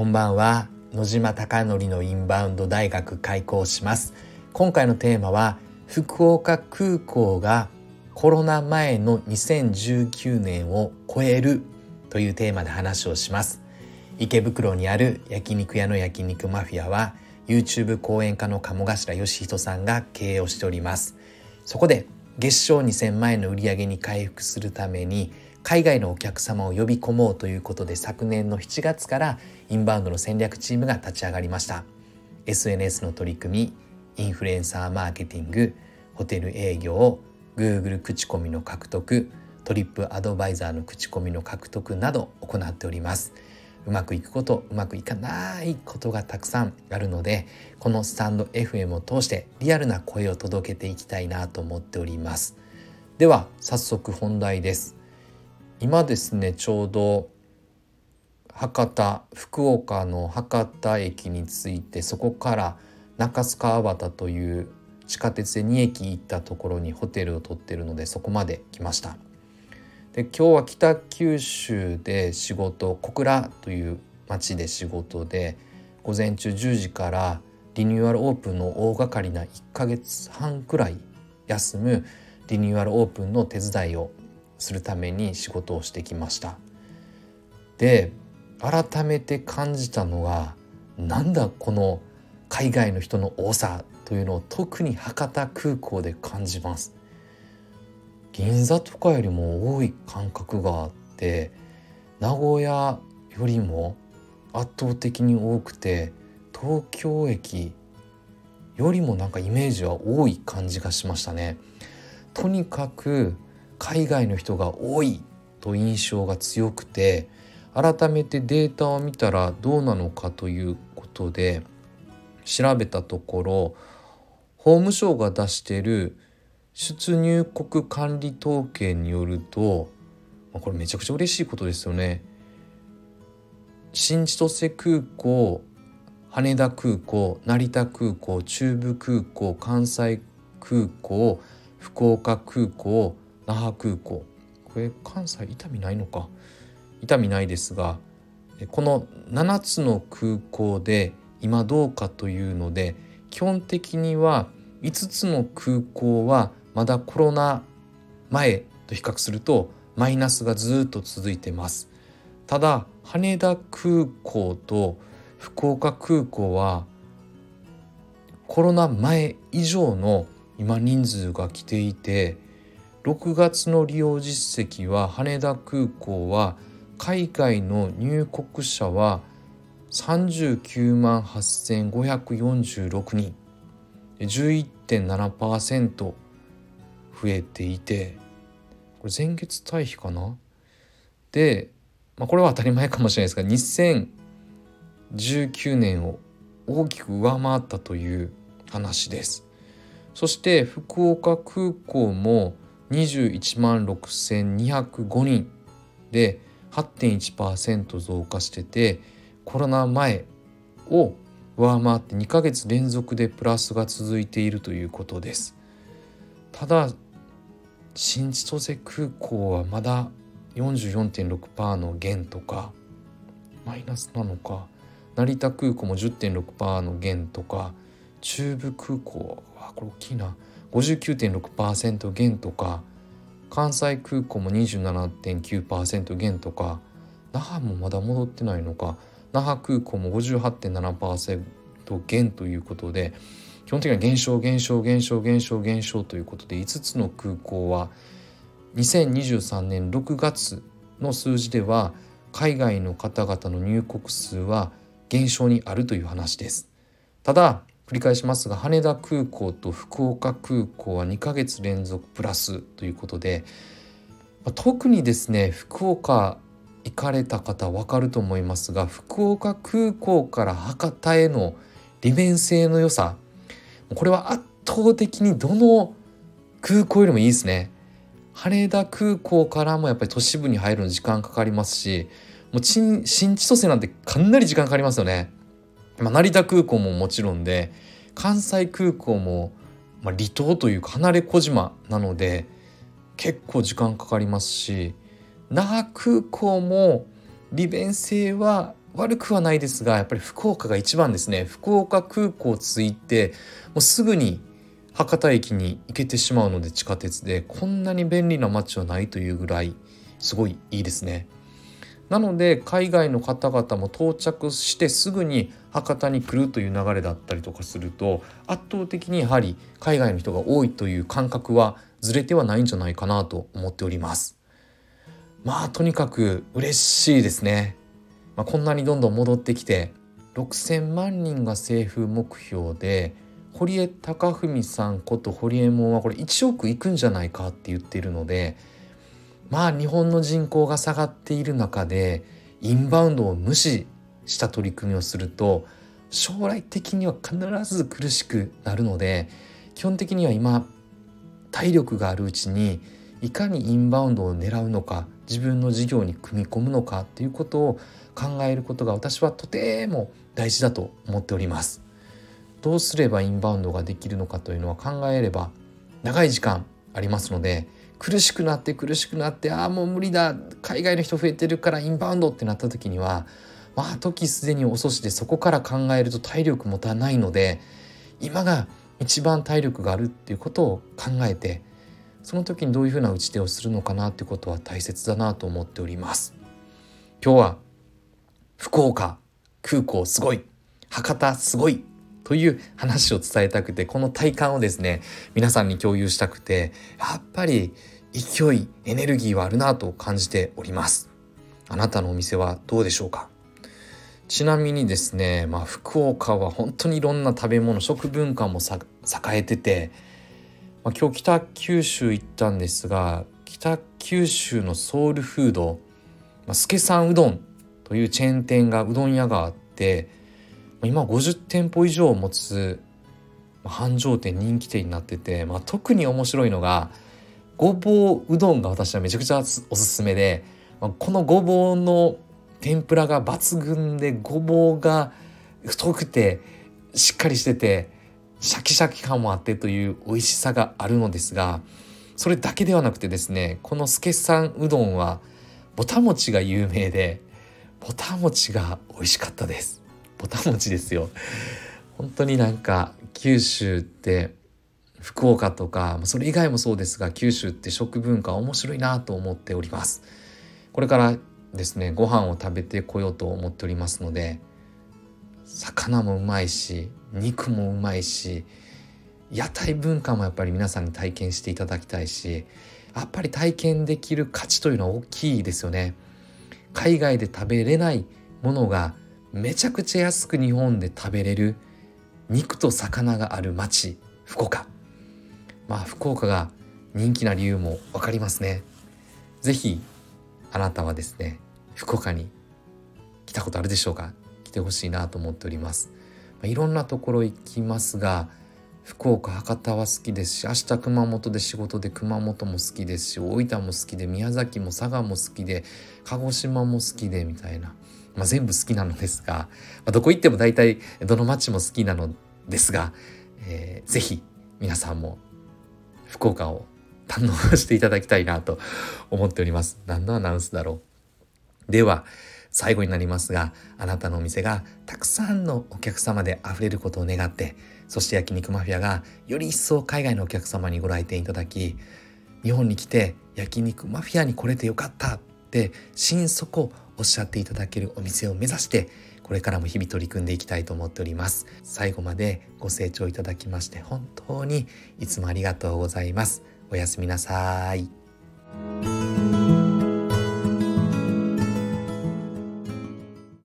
こんばんは。野島貴則のインバウンド大学開校します。今回のテーマは福岡空港がコロナ前の2019年を超えるというテーマで話をします。池袋にある焼肉屋の焼肉マフィアは YouTube 講演家の鴨頭義人さんが経営をしております。そこで月賞2000万円の売り上げに回復するために海外のお客様を呼び込もうということで昨年の7月からインバウンドの戦略チームが立ち上がりました。SNS の取り組みインフルエンサーマーケティングホテル営業 Google 口コミの獲得トリップアドバイザーの口コミの獲得など行っております。うまくいくことうまくいかないことがたくさんあるのでこのスタンド FM を通してリアルな声を届けていきたいなと思っております。では早速本題です。今ですねちょうど博多福岡の博多駅に着いてそこから中須川端という地下鉄で2駅行ったところにホテルを取ってるのでそこまで来ました。で今日は北九州で仕事小倉という町で仕事で午前中10時からリニューアルオープンの大掛かりな1ヶ月半くらい休むリニューアルオープンの手伝いをするために仕事をしてきました。で改めて感じたのがなんだこの海外の人の多さというのを特に博多空港で感じます。銀座とかよりも多い感覚があって名古屋よりも圧倒的に多くて東京駅よりもなんかイメージは多い感じがしましたね。とにかく海外の人が多いと印象が強くて改めてデータを見たらどうなのかということで調べたところ法務省が出している出入国管理統計によるとこれめちゃくちゃ嬉しいことですよね。新千歳空港羽田空港成田空港中部空港関西空港福岡空港那覇空港。これ関西伊丹ないのか。伊丹ないですがこの7つの空港で今どうかというので基本的には5つの空港はまだコロナ前と比較するとマイナスがずっと続いてます。ただ羽田空港と福岡空港はコロナ前以上の今人数が来ていて6月の利用実績は羽田空港は海外の入国者は39万8546人11.7%増えていて。これ前月対比かな？で、まあ、これは当たり前かもしれないですが2019年を大きく上回ったという話です。そして福岡空港も21万6205人で8.1%増加しててコロナ前を上回って2ヶ月連続でプラスが続いているということです。ただ新千歳空港はまだ44.6%の減とかマイナスなのか成田空港も10.6%の減とか中部空港はこれ大きいな59.6%減とか関西空港も27.9%減とか那覇もまだ戻ってないのか那覇空港も58.7%減ということで基本的には減少減少減少減少減少ということで5つの空港は2023年6月の数字では海外の方々の入国数は減少にあるという話です。ただ繰り返しますが羽田空港と福岡空港は2ヶ月連続プラスということで特にですね福岡行かれた方分かると思いますが福岡空港から博多への利便性の良さこれは圧倒的にどの空港よりもいいですね。羽田空港からもやっぱり都市部に入るの時間かかりますしもう新千歳なんてかなり時間かかりますよね。まあ、成田空港ももちろんで関西空港も、まあ、離島というか離れ小島なので結構時間かかりますし那覇空港も利便性は悪くはないですがやっぱり福岡が一番ですね福岡空港着いてもうすぐに博多駅に行けてしまうので地下鉄でこんなに便利な街はないというぐらいすごいいいですね。なので海外の方々も到着してすぐに博多に来るという流れだったりとかすると圧倒的にやはり海外の人が多いという感覚はずれてはないんじゃないかなと思っております。まあとにかく嬉しいですね。まあ、こんなにどんどん戻ってきて6,000万人が政府目標で堀江貴文さんこと堀江門はこれ1億いくんじゃないかって言っているのでまあ日本の人口が下がっている中でインバウンドを無視した取り組みをすると将来的には必ず苦しくなるので基本的には今体力があるうちにいかにインバウンドを狙うのか自分の事業に組み込むのかっていうことを考えることが私はとても大事だと思っております。どうすればインバウンドができるのかというのは考えれば長い時間ありますので苦しくなって苦しくなってああもう無理だ。海外の人増えてるからインバウンドってなった時にはまあ時すでに遅しでそこから考えると体力もたないので今が一番体力があるっていうことを考えてその時にどういうふうな打ち手をするのかなってことは大切だなと思っております。今日は福岡空港すごい。博多すごい。という話を伝えたくてこの体感をですね皆さんに共有したくてやっぱり勢いエネルギーはあるなと感じております。あなたのお店はどうでしょうか？ちなみにですね、まあ、福岡は本当にいろんな食べ物食文化も栄えてて、まあ、今日北九州行ったんですが北九州のソウルフード、まあ、助さんうどんというチェーン店がうどん屋があって今50店舗以上を持つ繁盛店人気店になってて、まあ、特に面白いのがごぼううどんが私はめちゃくちゃおすすめで、まあ、このごぼうの天ぷらが抜群でごぼうが太くてしっかりしててシャキシャキ感もあってという美味しさがあるのですがそれだけではなくてですねこの助さんうどんはぼたもちが有名でぼたもちが美味しかったです。ぼたもちですよ。本当になんか九州って福岡とかそれ以外もそうですが九州って食文化面白いなと思っております。これからですねご飯を食べてこようと思っておりますので魚もうまいし肉もうまいし屋台文化もやっぱり皆さんに体験していただきたいしやっぱり体験できる価値というのは大きいですよね。海外で食べれないものがめちゃくちゃ安く日本で食べれる肉と魚がある町福岡。まあ福岡が人気な理由も分かりますね。是非あなたはですね福岡に来たことあるでしょうか？来てほしいなと思っております、まあ、いろんなところ行きますが福岡博多は好きですし明日熊本で仕事で熊本も好きですし大分も好きで宮崎も佐賀も好きで鹿児島も好きでみたいなまあ、全部好きなのですが、まあ、どこ行っても大体どの街も好きなのですが、えー、ぜひ皆さんも福岡を堪能していただきたいなと思っております。何のアナウンスだろう。では最後になりますがあなたのお店がたくさんのお客様であふれることを願ってそして焼肉マフィアがより一層海外のお客様にご来店いただき日本に来て焼肉マフィアに来れてよかったって心底おっしゃっていただけるお店を目指してこれからも日々取り組んでいきたいと思っております。最後までご清聴いただきまして本当にいつもありがとうございます。おやすみなさい。